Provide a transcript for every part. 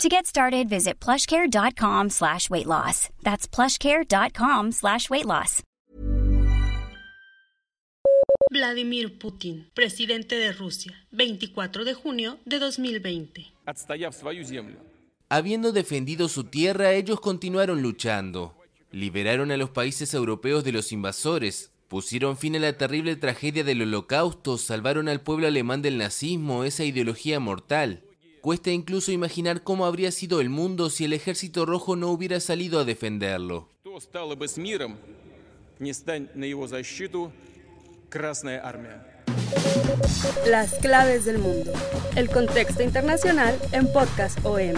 To get started, visit plushcare.com slash weight loss. That's plushcare.com slash weight loss. Vladimir Putin, presidente de Rusia, 24 de junio de 2020. Habiendo defendido su tierra, ellos continuaron luchando. Liberaron a los países europeos de los invasores, pusieron fin a la terrible tragedia del holocausto, salvaron al pueblo alemán del nazismo, esa ideología mortal. Cuesta incluso imaginar cómo habría sido el mundo si el ejército rojo no hubiera salido a defenderlo. Las claves del mundo. El contexto internacional en Podcast OM.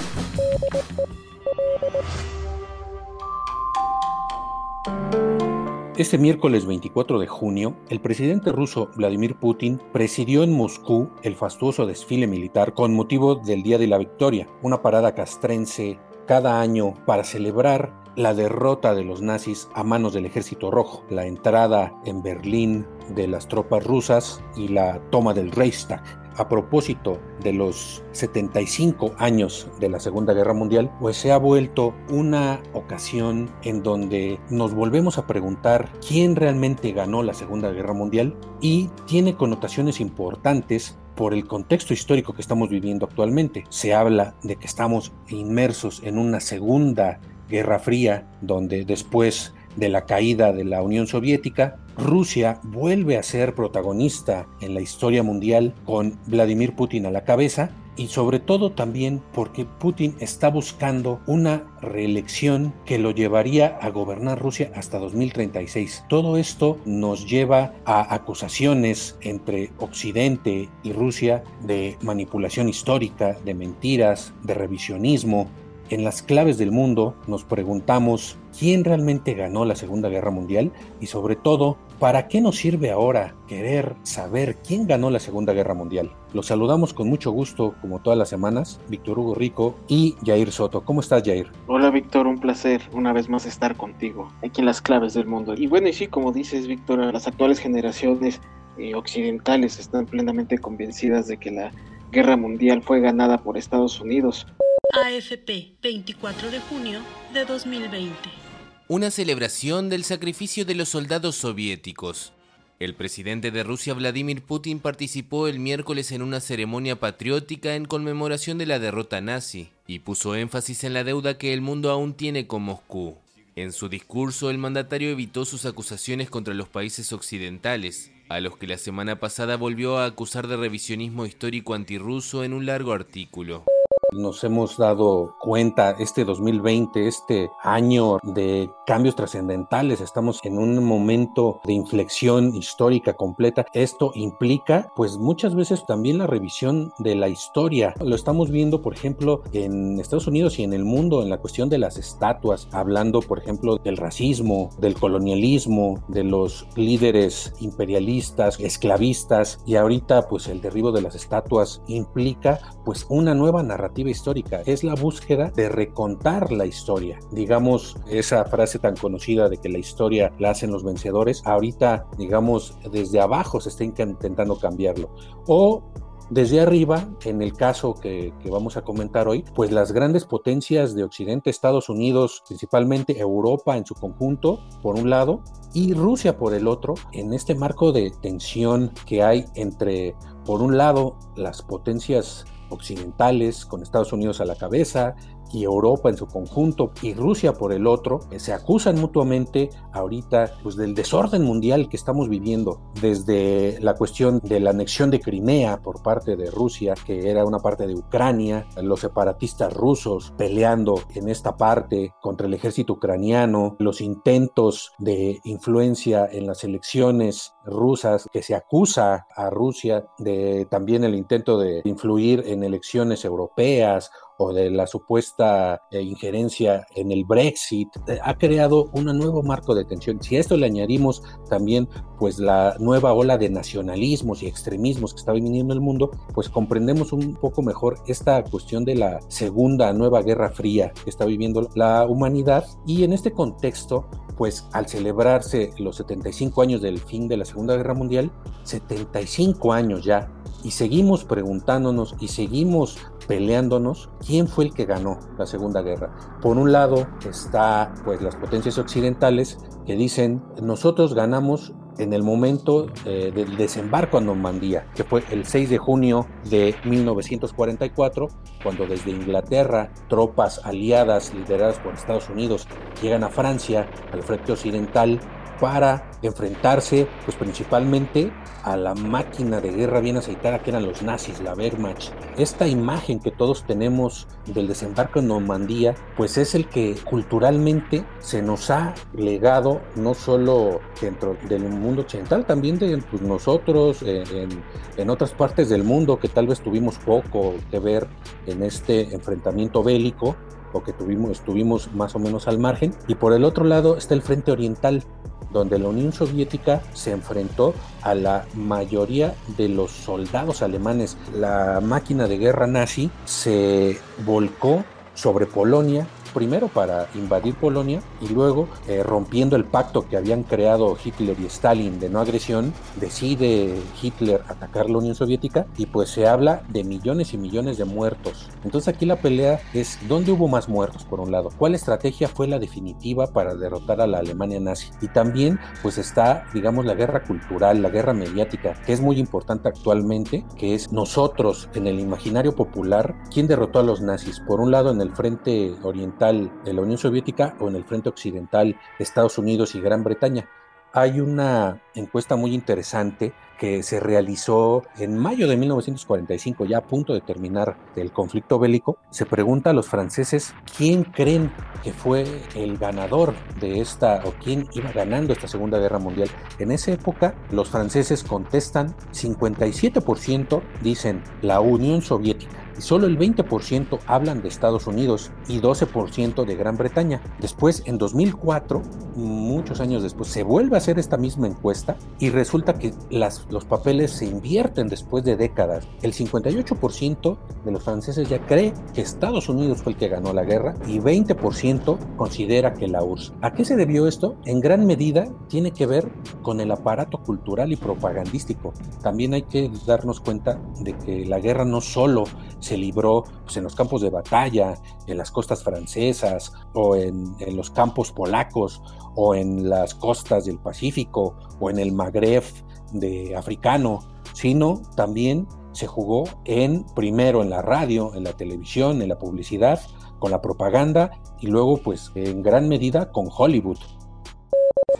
Este miércoles 24 de junio, el presidente ruso Vladimir Putin presidió en Moscú el fastuoso desfile militar con motivo del Día de la Victoria, una parada castrense cada año para celebrar la derrota de los nazis a manos del ejército rojo, la entrada en Berlín de las tropas rusas y la toma del Reichstag a propósito de los 75 años de la Segunda Guerra Mundial, pues se ha vuelto una ocasión en donde nos volvemos a preguntar quién realmente ganó la Segunda Guerra Mundial y tiene connotaciones importantes por el contexto histórico que estamos viviendo actualmente. Se habla de que estamos inmersos en una segunda guerra fría, donde después de la caída de la Unión Soviética, Rusia vuelve a ser protagonista en la historia mundial con Vladimir Putin a la cabeza y sobre todo también porque Putin está buscando una reelección que lo llevaría a gobernar Rusia hasta 2036. Todo esto nos lleva a acusaciones entre Occidente y Rusia de manipulación histórica, de mentiras, de revisionismo, en las claves del mundo nos preguntamos quién realmente ganó la Segunda Guerra Mundial y sobre todo, ¿para qué nos sirve ahora querer saber quién ganó la Segunda Guerra Mundial? Los saludamos con mucho gusto, como todas las semanas, Víctor Hugo Rico y Jair Soto. ¿Cómo estás, Jair? Hola, Víctor, un placer una vez más estar contigo aquí en las claves del mundo. Y bueno, y sí, como dices, Víctor, las actuales generaciones eh, occidentales están plenamente convencidas de que la Guerra Mundial fue ganada por Estados Unidos. AFP, 24 de junio de 2020. Una celebración del sacrificio de los soldados soviéticos. El presidente de Rusia, Vladimir Putin, participó el miércoles en una ceremonia patriótica en conmemoración de la derrota nazi y puso énfasis en la deuda que el mundo aún tiene con Moscú. En su discurso, el mandatario evitó sus acusaciones contra los países occidentales, a los que la semana pasada volvió a acusar de revisionismo histórico antirruso en un largo artículo nos hemos dado cuenta este 2020, este año de cambios trascendentales, estamos en un momento de inflexión histórica completa. Esto implica pues muchas veces también la revisión de la historia. Lo estamos viendo por ejemplo en Estados Unidos y en el mundo en la cuestión de las estatuas, hablando por ejemplo del racismo, del colonialismo, de los líderes imperialistas, esclavistas y ahorita pues el derribo de las estatuas implica pues una nueva narrativa histórica, es la búsqueda de recontar la historia. Digamos, esa frase tan conocida de que la historia la hacen los vencedores, ahorita, digamos, desde abajo se está intentando cambiarlo. O desde arriba, en el caso que, que, vamos a comentar hoy, pues las grandes potencias de Occidente, Estados Unidos, principalmente Europa en su conjunto, por un lado, y Rusia por el otro, en este marco de tensión que hay entre, por un lado, las potencias occidentales, con Estados Unidos a la cabeza, y Europa en su conjunto y Rusia por el otro, se acusan mutuamente ahorita pues, del desorden mundial que estamos viviendo, desde la cuestión de la anexión de Crimea por parte de Rusia, que era una parte de Ucrania, los separatistas rusos peleando en esta parte contra el ejército ucraniano, los intentos de influencia en las elecciones rusas, que se acusa a Rusia de también el intento de influir en elecciones europeas o de la supuesta eh, injerencia en el Brexit, eh, ha creado un nuevo marco de tensión. Si a esto le añadimos también pues la nueva ola de nacionalismos y extremismos que está viniendo en el mundo, pues comprendemos un poco mejor esta cuestión de la segunda nueva guerra fría que está viviendo la humanidad y en este contexto pues al celebrarse los 75 años del fin de la Segunda Guerra Mundial, 75 años ya, y seguimos preguntándonos y seguimos peleándonos quién fue el que ganó la Segunda Guerra. Por un lado está pues las potencias occidentales que dicen nosotros ganamos en el momento eh, del desembarco a Normandía, que fue el 6 de junio de 1944, cuando desde Inglaterra tropas aliadas lideradas por Estados Unidos llegan a Francia, al frente occidental, para enfrentarse pues principalmente a la máquina de guerra bien aceitada que eran los nazis, la Wehrmacht. Esta imagen que todos tenemos del desembarco en Normandía pues es el que culturalmente se nos ha legado no solo dentro del mundo occidental, también de pues, nosotros en, en otras partes del mundo que tal vez tuvimos poco que ver en este enfrentamiento bélico o que tuvimos, estuvimos más o menos al margen. Y por el otro lado está el frente oriental, donde la Unión Soviética se enfrentó a la mayoría de los soldados alemanes. La máquina de guerra nazi se volcó sobre Polonia primero para invadir Polonia y luego, eh, rompiendo el pacto que habían creado Hitler y Stalin de no agresión, decide Hitler atacar la Unión Soviética y pues se habla de millones y millones de muertos. Entonces aquí la pelea es dónde hubo más muertos por un lado, cuál estrategia fue la definitiva para derrotar a la Alemania nazi y también pues está digamos la guerra cultural, la guerra mediática que es muy importante actualmente, que es nosotros en el imaginario popular, ¿quién derrotó a los nazis? Por un lado en el frente oriental de la Unión Soviética o en el frente occidental Estados Unidos y Gran Bretaña. Hay una encuesta muy interesante que se realizó en mayo de 1945, ya a punto de terminar el conflicto bélico. Se pregunta a los franceses quién creen que fue el ganador de esta o quién iba ganando esta Segunda Guerra Mundial. En esa época los franceses contestan 57% dicen la Unión Soviética y solo el 20% hablan de Estados Unidos y 12% de Gran Bretaña. Después, en 2004, muchos años después, se vuelve a hacer esta misma encuesta y resulta que las, los papeles se invierten después de décadas. El 58% de los franceses ya cree que Estados Unidos fue el que ganó la guerra y 20% considera que la URSS. ¿A qué se debió esto? En gran medida tiene que ver con el aparato cultural y propagandístico. También hay que darnos cuenta de que la guerra no solo se libró pues, en los campos de batalla, en las costas francesas o en, en, los campos polacos o en las costas del Pacífico o en el Magreb de africano, sino también se jugó en primero en la radio, en la televisión, en la publicidad, con la propaganda y luego pues en gran medida con Hollywood.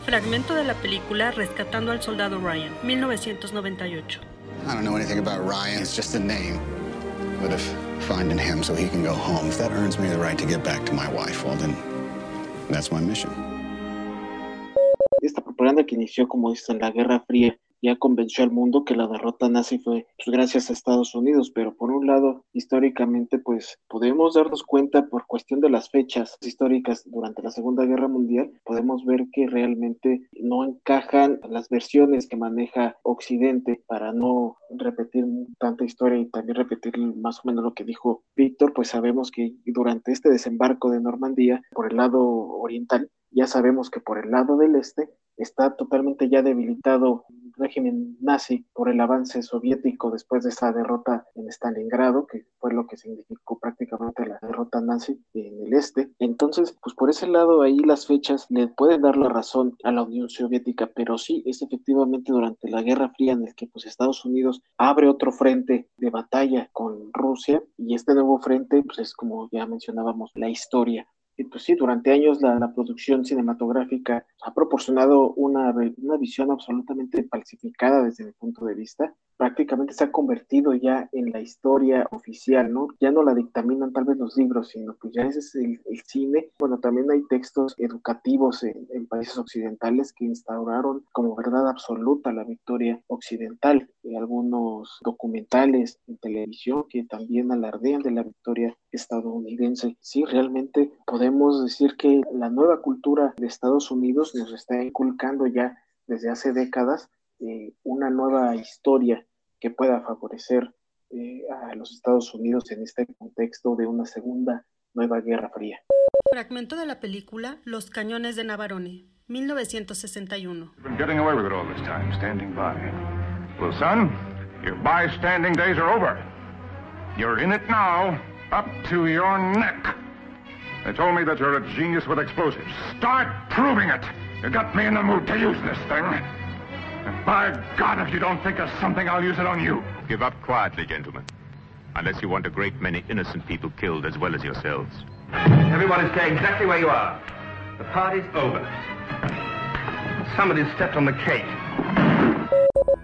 Fragmento de la película Rescatando al Soldado Ryan, 1998. I don't know anything about Ryan, it's just a name. But if finding him so he can go home, if that earns me the right to get back to my wife, well then, that's my mission. Esta propaganda que inició, como dicen, la Guerra Fría ya convenció al mundo que la derrota nazi fue pues, gracias a Estados Unidos, pero por un lado, históricamente, pues podemos darnos cuenta por cuestión de las fechas históricas durante la Segunda Guerra Mundial, podemos ver que realmente no encajan las versiones que maneja Occidente para no repetir tanta historia y también repetir más o menos lo que dijo Víctor, pues sabemos que durante este desembarco de Normandía, por el lado oriental, ya sabemos que por el lado del este está totalmente ya debilitado régimen nazi por el avance soviético después de esa derrota en Stalingrado, que fue lo que significó prácticamente la derrota nazi en el este. Entonces, pues por ese lado ahí las fechas le pueden dar la razón a la Unión Soviética, pero sí es efectivamente durante la Guerra Fría en el que pues Estados Unidos abre otro frente de batalla con Rusia y este nuevo frente pues es como ya mencionábamos la historia Y pues sí, durante años la, la producción cinematográfica ha proporcionado una, una visión absolutamente falsificada desde mi punto de vista. Prácticamente se ha convertido ya en la historia oficial, ¿no? Ya no la dictaminan tal vez los libros, sino que ya ese es el, el cine. Bueno, también hay textos educativos en, en, países occidentales que instauraron como verdad absoluta la victoria occidental. Y algunos documentales en televisión que también alardean de la victoria estadounidense. Sí, realmente podemos decir que la nueva cultura de Estados Unidos nos está inculcando ya desde hace décadas eh, una nueva historia que pueda favorecer eh, a los Estados Unidos en este contexto de una segunda nueva guerra fría. Fragmento de la película Los cañones de Navarone, 1961. Well, son, your bystanding days are over. You're in it now, up to your neck. They told me that you're a genius with explosives. Start proving it. You got me in the mood to use this thing. And by God, if you don't think of something, I'll use it on you. Give up quietly, gentlemen. Unless you want a great many innocent people killed as well as yourselves. Everyone is staying exactly where you are. The party's over. Somebody stepped on the cake.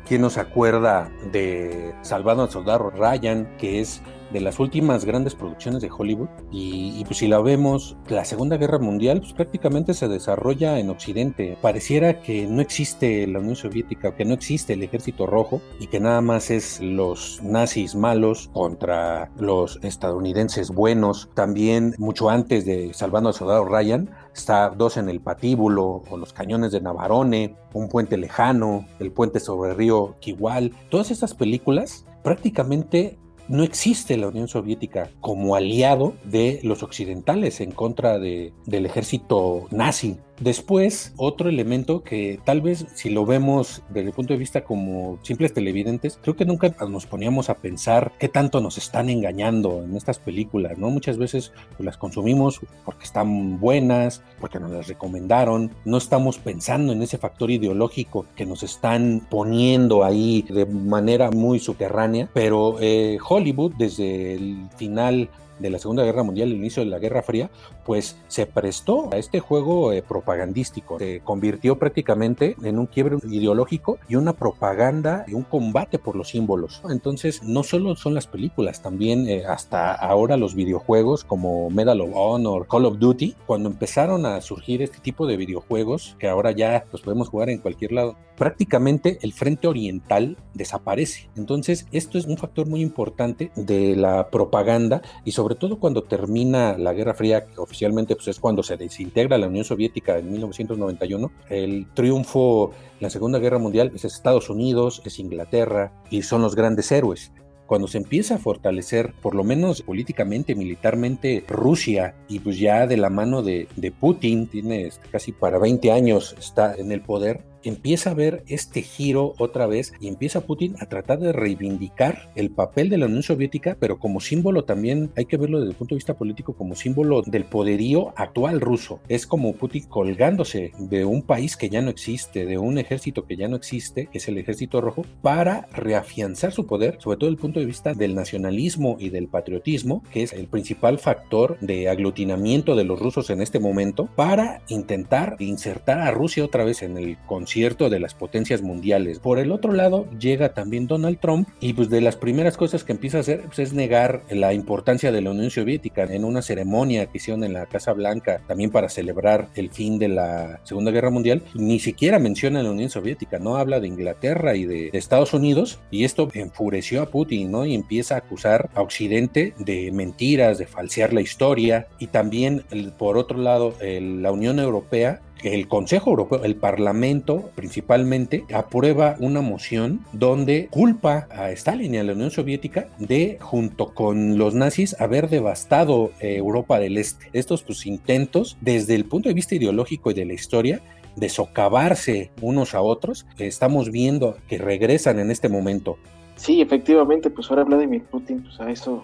¿Quién nos acuerda de Salvando al Soldado Ryan, que es de las últimas grandes producciones de Hollywood y, pues si la vemos, la Segunda Guerra Mundial pues prácticamente se desarrolla en Occidente. Pareciera que no existe la Unión Soviética, que no existe el Ejército Rojo y que nada más es los nazis malos contra los estadounidenses buenos. También mucho antes de Salvando al Soldado Ryan está Dos en el Patíbulo o Los Cañones de Navarone, Un Puente Lejano, El Puente sobre el Río Kiwal. Todas estas películas prácticamente no existe la Unión Soviética como aliado de los occidentales en contra de, del ejército nazi. Después, otro elemento que tal vez si lo vemos desde el punto de vista como simples televidentes, creo que nunca nos poníamos a pensar qué tanto nos están engañando en estas películas, ¿no? Muchas veces pues, las consumimos porque están buenas, porque nos las recomendaron, no estamos pensando en ese factor ideológico que nos están poniendo ahí de manera muy subterránea, pero eh, Hollywood desde el final de la Segunda Guerra Mundial, el inicio de la Guerra Fría, pues se prestó a este juego eh, propagandístico. Se convirtió prácticamente en un quiebre ideológico y una propaganda y un combate por los símbolos. Entonces, no solo son las películas, también eh, hasta ahora los videojuegos como Medal of Honor, Call of Duty, cuando empezaron a surgir este tipo de videojuegos, que ahora ya los podemos jugar en cualquier lado, prácticamente el frente oriental desaparece. Entonces, esto es un factor muy importante de la propaganda y sobre todo cuando termina la Guerra Fría, que oficialmente pues, es cuando se desintegra la Unión Soviética en 1991, el triunfo en la Segunda Guerra Mundial es Estados Unidos, es Inglaterra y son los grandes héroes. Cuando se empieza a fortalecer, por lo menos políticamente, militarmente, Rusia, y pues ya de la mano de, de Putin, tiene casi para 20 años, está en el poder, empieza a ver este giro otra vez y empieza Putin a tratar de reivindicar el papel de la Unión Soviética, pero como símbolo también hay que verlo desde el punto de vista político como símbolo del poderío actual ruso. Es como Putin colgándose de un país que ya no existe, de un ejército que ya no existe, que es el ejército rojo, para reafianzar su poder, sobre todo desde el punto de vista del nacionalismo y del patriotismo, que es el principal factor de aglutinamiento de los rusos en este momento, para intentar insertar a Rusia otra vez en el concierto cierto de las potencias mundiales. Por el otro lado, llega también Donald Trump y pues de las primeras cosas que empieza a hacer pues, es negar la importancia de la Unión Soviética en una ceremonia que hicieron en la Casa Blanca también para celebrar el fin de la Segunda Guerra Mundial. Ni siquiera menciona la Unión Soviética, no habla de Inglaterra y de, Estados Unidos y esto enfureció a Putin, ¿no? Y empieza a acusar a Occidente de mentiras, de falsear la historia y también por otro lado la Unión Europea el Consejo Europeo, el Parlamento principalmente, aprueba una moción donde culpa a Stalin y a la Unión Soviética de, junto con los nazis, haber devastado eh, Europa del Este. Estos pues, intentos, desde el punto de vista ideológico y de la historia, de socavarse unos a otros, estamos viendo que regresan en este momento. Sí, efectivamente, pues ahora Vladimir Putin, pues a eso,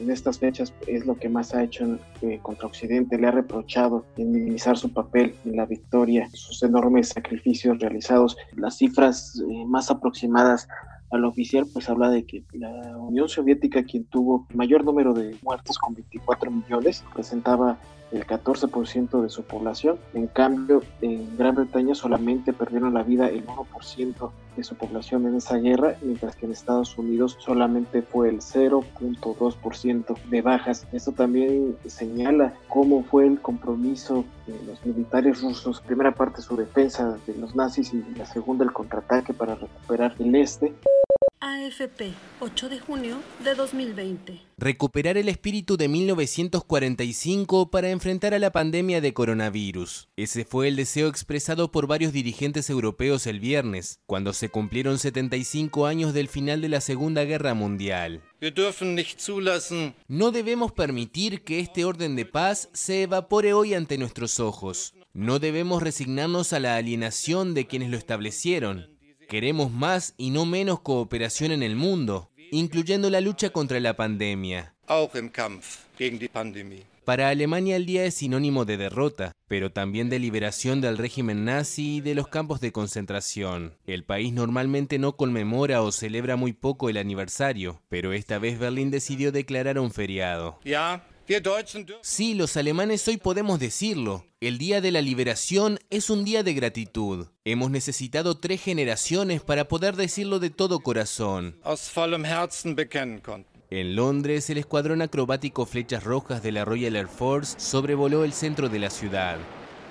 en estas fechas, es lo que más ha hecho eh, contra Occidente, le ha reprochado en minimizar su papel en la victoria, sus enormes sacrificios realizados. Las cifras eh, más aproximadas al oficial, pues habla de que la Unión Soviética, quien tuvo mayor número de muertos con 24 millones, presentaba el 14% de su población. En cambio, en Gran Bretaña solamente perdieron la vida el 1% de su población en esa guerra, mientras que en Estados Unidos solamente fue el 0.2% de bajas. Esto también señala cómo fue el compromiso de los militares rusos, primera parte su defensa de los nazis y la segunda el contraataque para recuperar el este. AFP, 8 de junio de 2020. Recuperar el espíritu de 1945 para enfrentar a la pandemia de coronavirus. Ese fue el deseo expresado por varios dirigentes europeos el viernes, cuando se cumplieron 75 años del final de la Segunda Guerra Mundial. No debemos permitir que este orden de paz se evapore hoy ante nuestros ojos. No debemos resignarnos a la alienación de quienes lo establecieron. Queremos más y no menos cooperación en el mundo, incluyendo la lucha contra la pandemia. Para Alemania el día es sinónimo de derrota, pero también de liberación del régimen nazi y de los campos de concentración. El país normalmente no conmemora o celebra muy poco el aniversario, pero esta vez Berlín decidió declarar un feriado. Sí, los alemanes hoy podemos decirlo. El Día de la Liberación es un día de gratitud. Hemos necesitado tres generaciones para poder decirlo de todo corazón. En Londres, el escuadrón acrobático Flechas Rojas de la Royal Air Force sobrevoló el centro de la ciudad.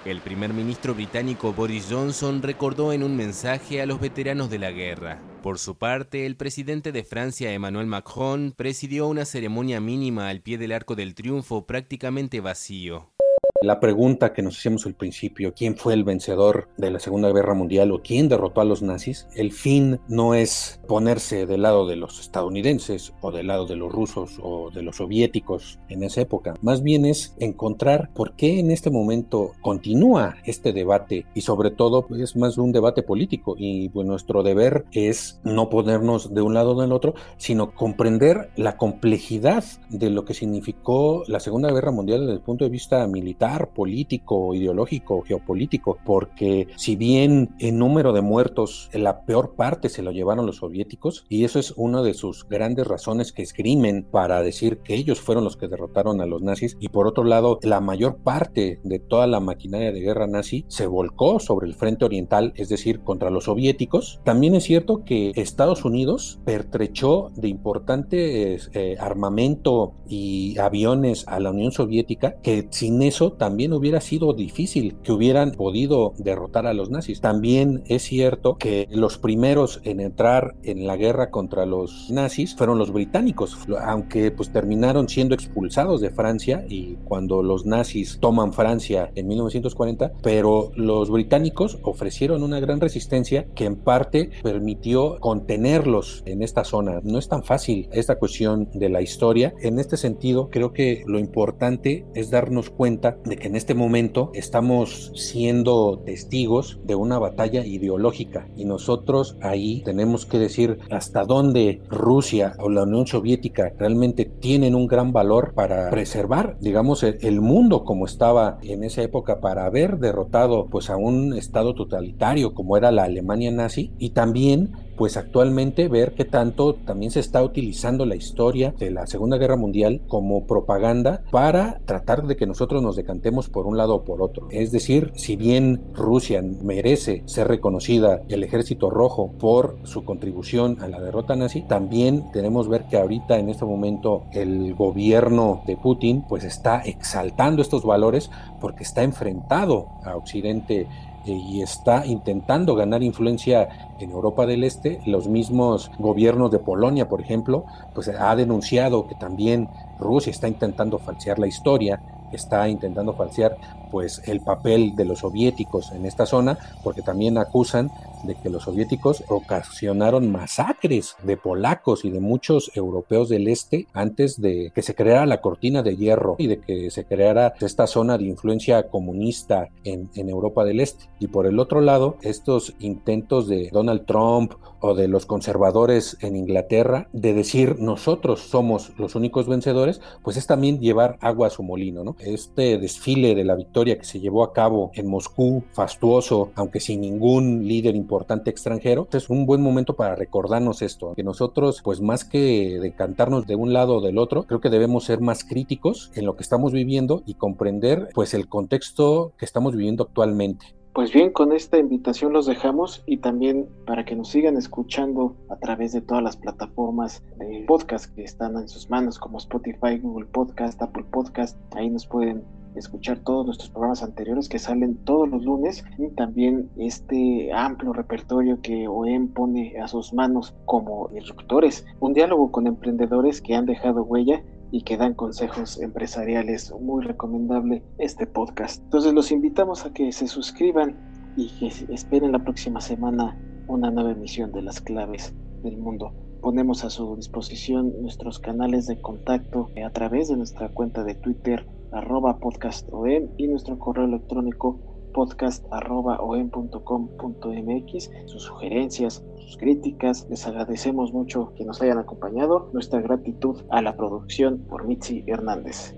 El primer ministro británico Boris Johnson recordó en un mensaje a los veteranos de la guerra. Por su parte, el presidente de Francia, Emmanuel Macron, presidió una ceremonia mínima al pie del Arco del Triunfo prácticamente vacío. La pregunta que nos hacíamos al principio, ¿quién fue el vencedor de la Segunda Guerra Mundial o quién derrotó a los nazis? El fin no es ponerse del lado de los estadounidenses o del lado de los rusos o de los soviéticos en esa época. Más bien es encontrar por qué en este momento continúa este debate y sobre todo pues, es más un debate político y pues, nuestro deber es no ponernos de un lado o del otro, sino comprender la complejidad de lo que significó la Segunda Guerra Mundial desde el punto de vista militar político, ideológico, geopolítico, porque si bien en número de muertos la peor parte se lo llevaron los soviéticos, y eso es una de sus grandes razones que esgrimen para decir que ellos fueron los que derrotaron a los nazis, y por otro lado, la mayor parte de toda la maquinaria de guerra nazi se volcó sobre el frente oriental, es decir, contra los soviéticos. También es cierto que Estados Unidos pertrechó de importante eh, armamento y aviones a la Unión Soviética, que sin eso también hubiera sido difícil que hubieran podido derrotar a los nazis. También es cierto que los primeros en entrar en la guerra contra los nazis fueron los británicos, aunque pues terminaron siendo expulsados de Francia y cuando los nazis toman Francia en 1940, pero los británicos ofrecieron una gran resistencia que en parte permitió contenerlos en esta zona. No es tan fácil esta cuestión de la historia. En este sentido, creo que lo importante es darnos cuenta de que en este momento estamos siendo testigos de una batalla ideológica y nosotros ahí tenemos que decir hasta dónde Rusia o la Unión Soviética realmente tienen un gran valor para preservar, digamos, el mundo como estaba en esa época para haber derrotado pues a un estado totalitario como era la Alemania nazi y también pues actualmente ver qué tanto también se está utilizando la historia de la Segunda Guerra Mundial como propaganda para tratar de que nosotros nos decantemos por un lado o por otro. Es decir, si bien Rusia merece ser reconocida el ejército rojo por su contribución a la derrota nazi, también tenemos ver que ahorita en este momento el gobierno de Putin pues está exaltando estos valores porque está enfrentado a Occidente y está intentando ganar influencia en Europa del Este. Los mismos gobiernos de Polonia, por ejemplo, pues ha denunciado que también Rusia está intentando falsear la historia, está intentando falsear pues el papel de los soviéticos en esta zona, porque también acusan de que los soviéticos ocasionaron masacres de polacos y de muchos europeos del este antes de que se creara la cortina de hierro y de que se creara esta zona de influencia comunista en, Europa del Este. Y por el otro lado, estos intentos de Donald Trump o de los conservadores en Inglaterra de decir nosotros somos los únicos vencedores, pues es también llevar agua a su molino, ¿no? Este desfile de la victoria victoria que se llevó a cabo en Moscú, fastuoso, aunque sin ningún líder importante extranjero, es un buen momento para recordarnos esto, que nosotros, pues más que decantarnos de un lado o del otro, creo que debemos ser más críticos en lo que estamos viviendo y comprender pues el contexto que estamos viviendo actualmente. Pues bien, con esta invitación los dejamos y también para que nos sigan escuchando a través de todas las plataformas de podcast que están en sus manos, como Spotify, Google Podcast, Apple Podcast. Ahí nos pueden escuchar todos nuestros programas anteriores que salen todos los lunes y también este amplio repertorio que OEM pone a sus manos como instructores. Un diálogo con emprendedores que han dejado huella y que dan consejos empresariales. Muy recomendable este podcast. Entonces los invitamos a que se suscriban y que esperen la próxima semana una nueva emisión de las claves del mundo. Ponemos a su disposición nuestros canales de contacto a través de nuestra cuenta de Twitter arroba podcastom y nuestro correo electrónico podcast.om.com.mx. Sus sugerencias, sus críticas, les agradecemos mucho que nos hayan acompañado. Nuestra gratitud a la producción por Mitzi Hernández.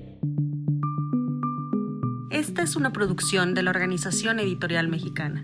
Esta es una producción de la Organización Editorial Mexicana.